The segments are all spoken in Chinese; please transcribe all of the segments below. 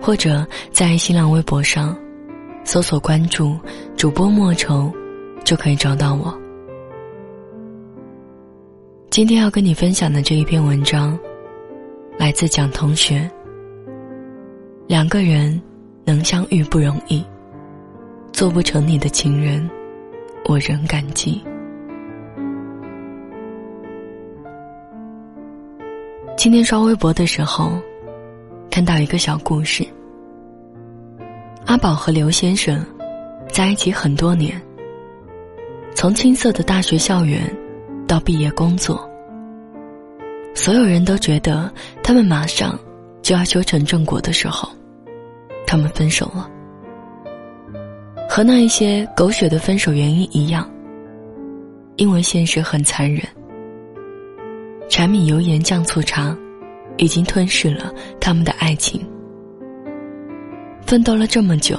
或者在新浪微博上搜索关注主播莫愁，就可以找到我。今天要跟你分享的这一篇文章，来自蒋同学。两个人能相遇不容易，做不成你的情人，我仍感激。今天刷微博的时候，看到一个小故事。阿宝和刘先生在一起很多年，从青涩的大学校园到毕业工作，所有人都觉得他们马上就要修成正果的时候，他们分手了。和那一些狗血的分手原因一样，因为现实很残忍。柴米油盐酱醋茶，已经吞噬了他们的爱情。奋斗了这么久，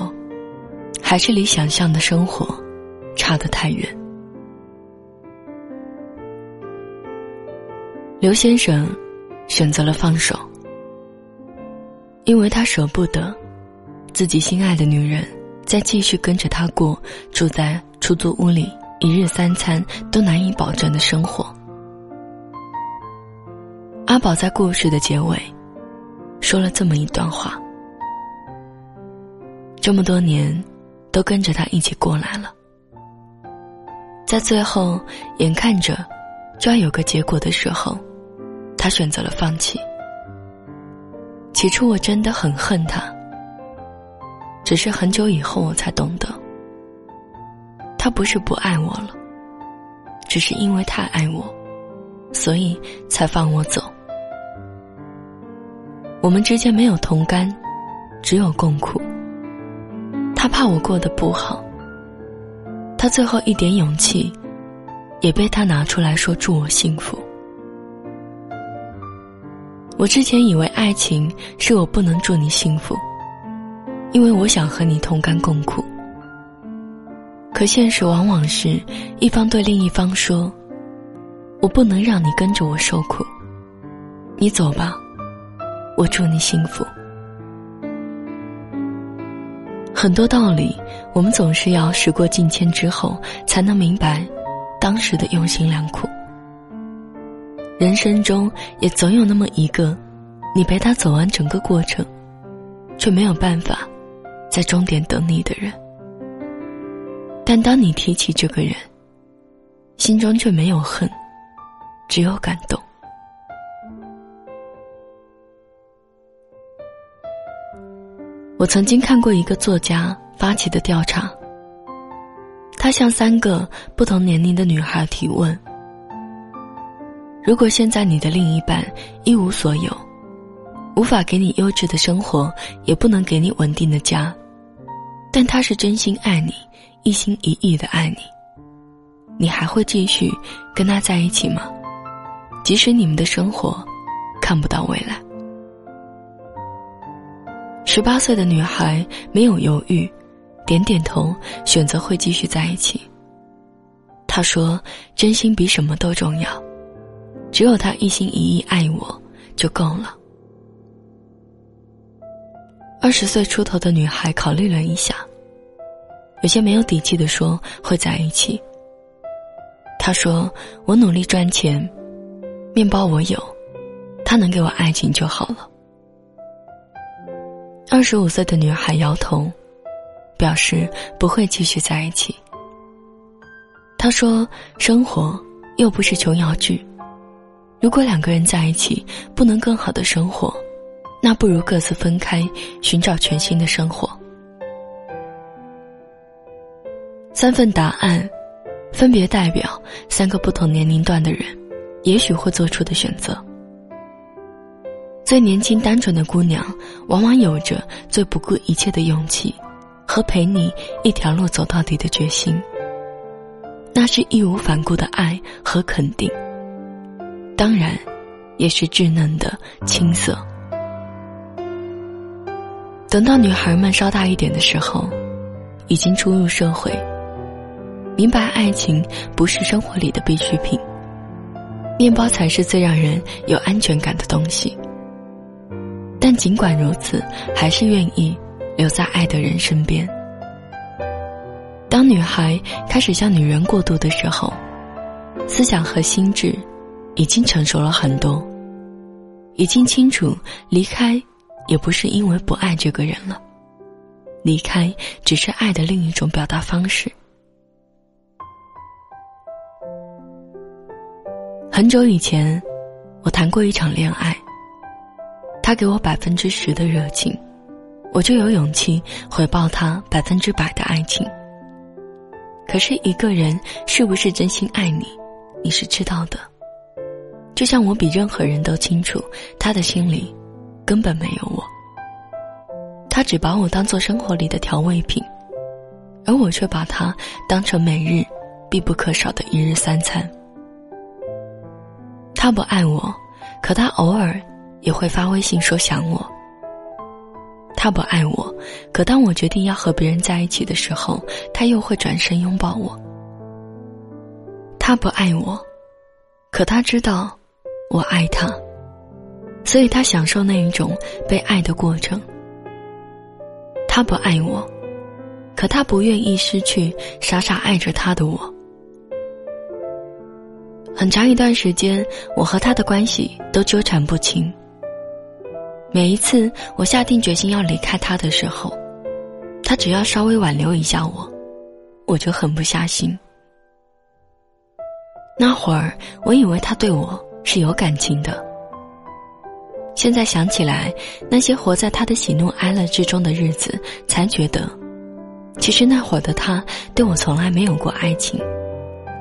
还是离想象的生活差得太远。刘先生选择了放手，因为他舍不得自己心爱的女人再继续跟着他过住在出租屋里一日三餐都难以保证的生活。阿宝在故事的结尾，说了这么一段话：这么多年，都跟着他一起过来了，在最后眼看着就要有个结果的时候，他选择了放弃。起初我真的很恨他，只是很久以后我才懂得，他不是不爱我了，只是因为太爱我，所以才放我走。我们之间没有同甘，只有共苦。他怕我过得不好，他最后一点勇气，也被他拿出来说祝我幸福。我之前以为爱情是我不能祝你幸福，因为我想和你同甘共苦。可现实往往是一方对另一方说：“我不能让你跟着我受苦，你走吧。”我祝你幸福。很多道理，我们总是要时过境迁之后，才能明白当时的用心良苦。人生中也总有那么一个，你陪他走完整个过程，却没有办法在终点等你的人。但当你提起这个人，心中却没有恨，只有感动。我曾经看过一个作家发起的调查，他向三个不同年龄的女孩提问：如果现在你的另一半一无所有，无法给你优质的生活，也不能给你稳定的家，但他是真心爱你，一心一意的爱你，你还会继续跟他在一起吗？即使你们的生活看不到未来。十八岁的女孩没有犹豫，点点头，选择会继续在一起。她说：“真心比什么都重要，只有他一心一意爱我就够了。”二十岁出头的女孩考虑了一下，有些没有底气的说会在一起。她说：“我努力赚钱，面包我有，他能给我爱情就好了。”二十五岁的女孩摇头，表示不会继续在一起。她说：“生活又不是琼瑶剧，如果两个人在一起不能更好的生活，那不如各自分开，寻找全新的生活。”三份答案，分别代表三个不同年龄段的人，也许会做出的选择。最年轻单纯的姑娘，往往有着最不顾一切的勇气，和陪你一条路走到底的决心。那是义无反顾的爱和肯定，当然，也是稚嫩的青涩。等到女孩们稍大一点的时候，已经初入社会，明白爱情不是生活里的必需品，面包才是最让人有安全感的东西。尽管如此，还是愿意留在爱的人身边。当女孩开始向女人过渡的时候，思想和心智已经成熟了很多，已经清楚离开也不是因为不爱这个人了，离开只是爱的另一种表达方式。很久以前，我谈过一场恋爱。他给我百分之十的热情，我就有勇气回报他百分之百的爱情。可是一个人是不是真心爱你，你是知道的。就像我比任何人都清楚，他的心里根本没有我。他只把我当做生活里的调味品，而我却把他当成每日必不可少的一日三餐。他不爱我，可他偶尔。也会发微信说想我。他不爱我，可当我决定要和别人在一起的时候，他又会转身拥抱我。他不爱我，可他知道我爱他，所以他享受那一种被爱的过程。他不爱我，可他不愿意失去傻傻爱着他的我。很长一段时间，我和他的关系都纠缠不清。每一次我下定决心要离开他的时候，他只要稍微挽留一下我，我就狠不下心。那会儿我以为他对我是有感情的，现在想起来，那些活在他的喜怒哀乐之中的日子，才觉得，其实那会儿的他对我从来没有过爱情，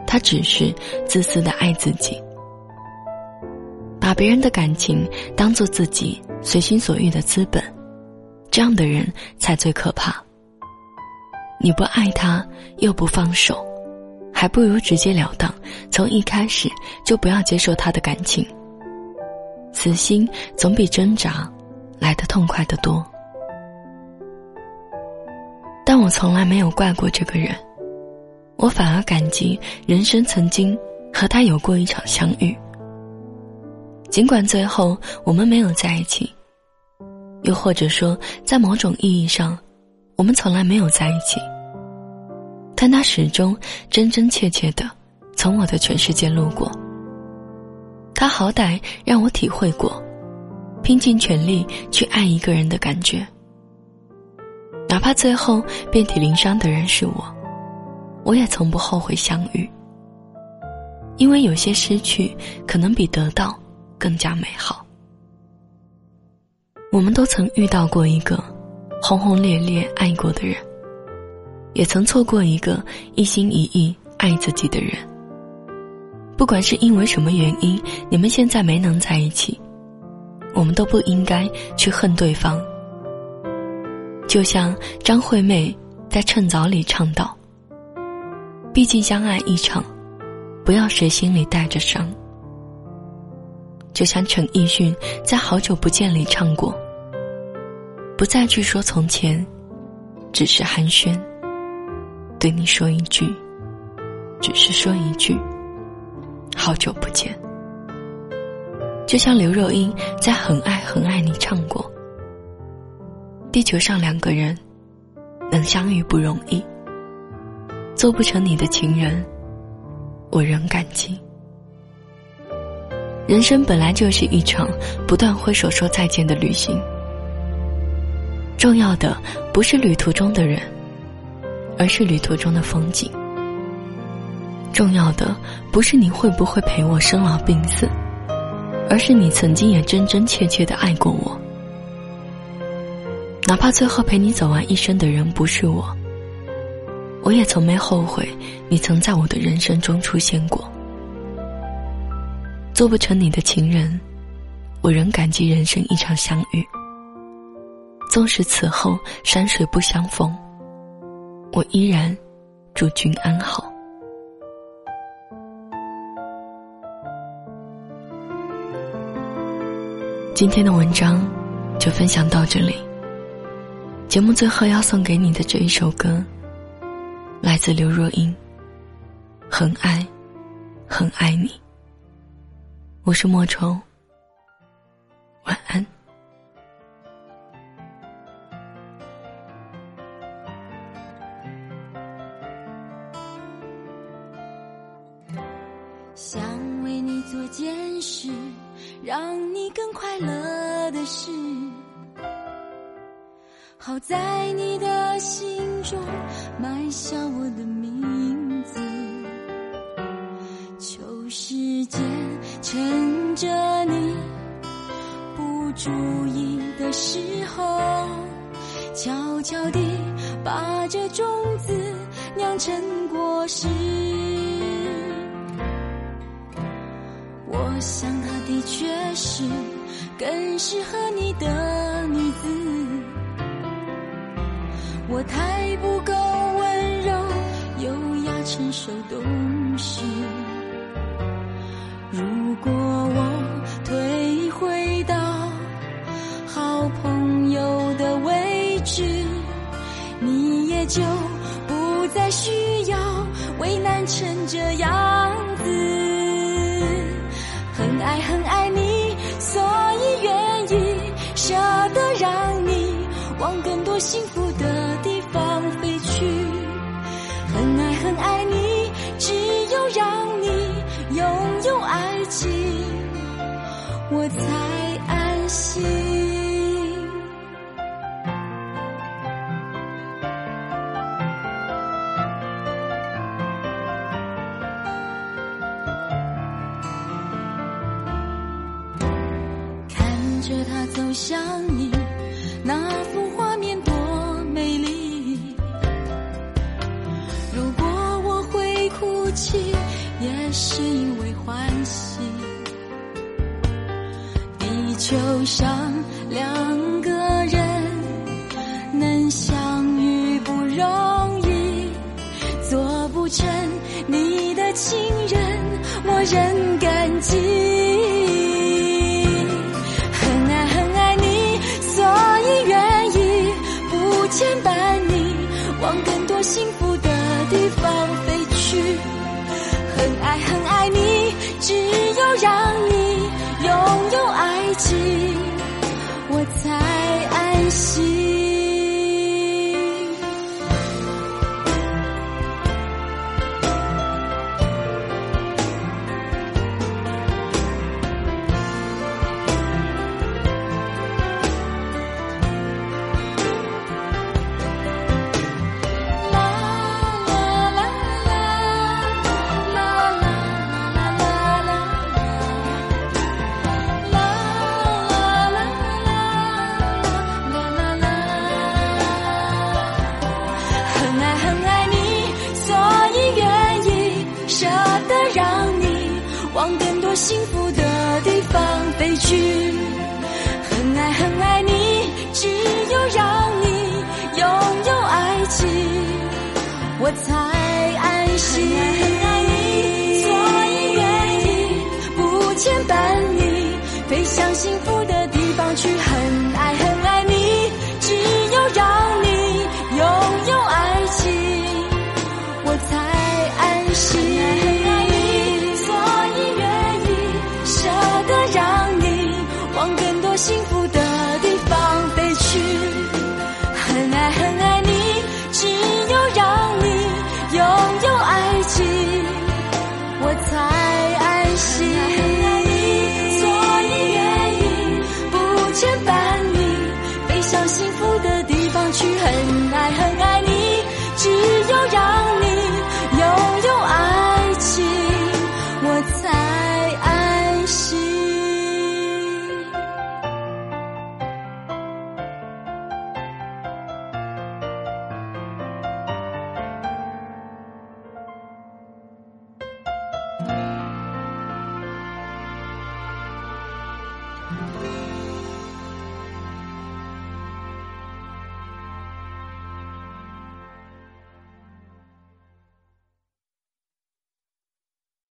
他只是自私的爱自己，把别人的感情当做自己。随心所欲的资本，这样的人才最可怕。你不爱他又不放手，还不如直截了当，从一开始就不要接受他的感情。死心总比挣扎来的痛快得多。但我从来没有怪过这个人，我反而感激人生曾经和他有过一场相遇。尽管最后我们没有在一起，又或者说，在某种意义上，我们从来没有在一起，但他始终真真切切的从我的全世界路过。他好歹让我体会过，拼尽全力去爱一个人的感觉，哪怕最后遍体鳞伤的人是我，我也从不后悔相遇，因为有些失去可能比得到。更加美好。我们都曾遇到过一个轰轰烈烈爱过的人，也曾错过一个一心一意爱自己的人。不管是因为什么原因，你们现在没能在一起，我们都不应该去恨对方。就像张惠妹在《趁早》里唱道：“毕竟相爱一场，不要谁心里带着伤。”就像陈奕迅在《好久不见》里唱过：“不再去说从前，只是寒暄。对你说一句，只是说一句，好久不见。”就像刘若英在《很爱很爱你》唱过：“地球上两个人能相遇不容易，做不成你的情人，我仍感激。”人生本来就是一场不断挥手说再见的旅行。重要的不是旅途中的人，而是旅途中的风景。重要的不是你会不会陪我生老病死，而是你曾经也真真切切的爱过我。哪怕最后陪你走完一生的人不是我，我也从没后悔你曾在我的人生中出现过。做不成你的情人，我仍感激人生一场相遇。纵使此后山水不相逢，我依然祝君安好。今天的文章就分享到这里。节目最后要送给你的这一首歌，来自刘若英，《很爱，很爱你》。我是莫愁，晚安。想为你做件事，让你更快乐的事。好在你的心中埋下我的名字，就是趁着你不注意的时候，悄悄地把这种子酿成果实。我想她的确是更适合你的女子。我太不够温柔、优雅、成熟、懂事。如果我退回到好朋友的位置，你也就不再需要为难成这样子。很爱很爱你，所以愿意舍得让你往更多幸福是因为欢喜，地球上两个人能相遇不容易，做不成你的情人，我仍感激。很爱很爱你，所以愿意不牵绊你，往更多幸福才安心很爱你所以愿意不牵绊你飞向幸福的地方去很爱很爱你只有让你拥有爱情我才安心很爱你所以愿意舍得让你往更多幸福